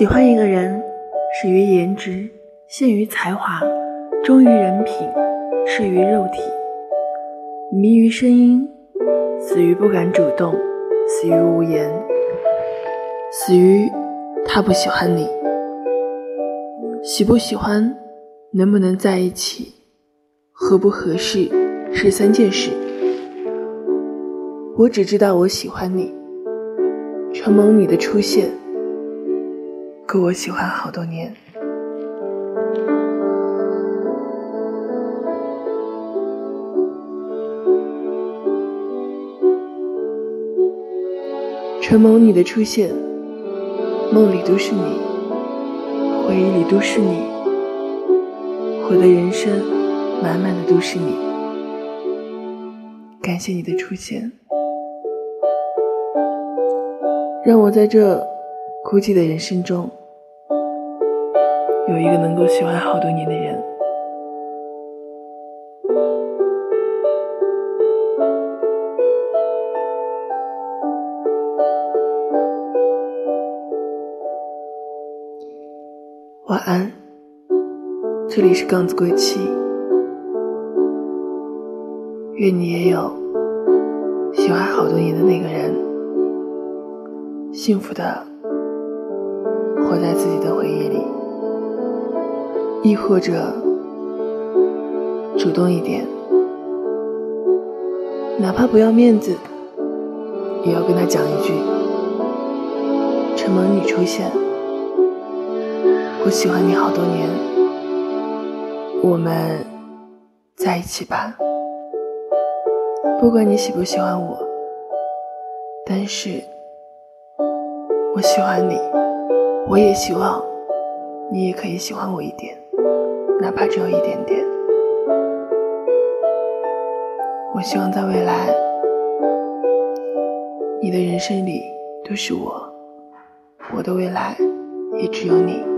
喜欢一个人，始于颜值，陷于才华，忠于人品，失于肉体，迷于声音，死于不敢主动，死于无言，死于他不喜欢你。喜不喜欢，能不能在一起，合不合适，是三件事。我只知道我喜欢你，承蒙你的出现。够我喜欢好多年，承蒙你的出现，梦里都是你，回忆里都是你，我的人生满满的都是你。感谢你的出现，让我在这孤寂的人生中。有一个能够喜欢好多年的人。晚安，这里是杠子归期。愿你也有喜欢好多年的那个人，幸福的活在自己的回忆里。亦或者主动一点，哪怕不要面子，也要跟他讲一句：“承蒙你出现，我喜欢你好多年，我们在一起吧。不管你喜不喜欢我，但是我喜欢你，我也希望你也可以喜欢我一点。”哪怕只有一点点，我希望在未来，你的人生里都是我，我的未来也只有你。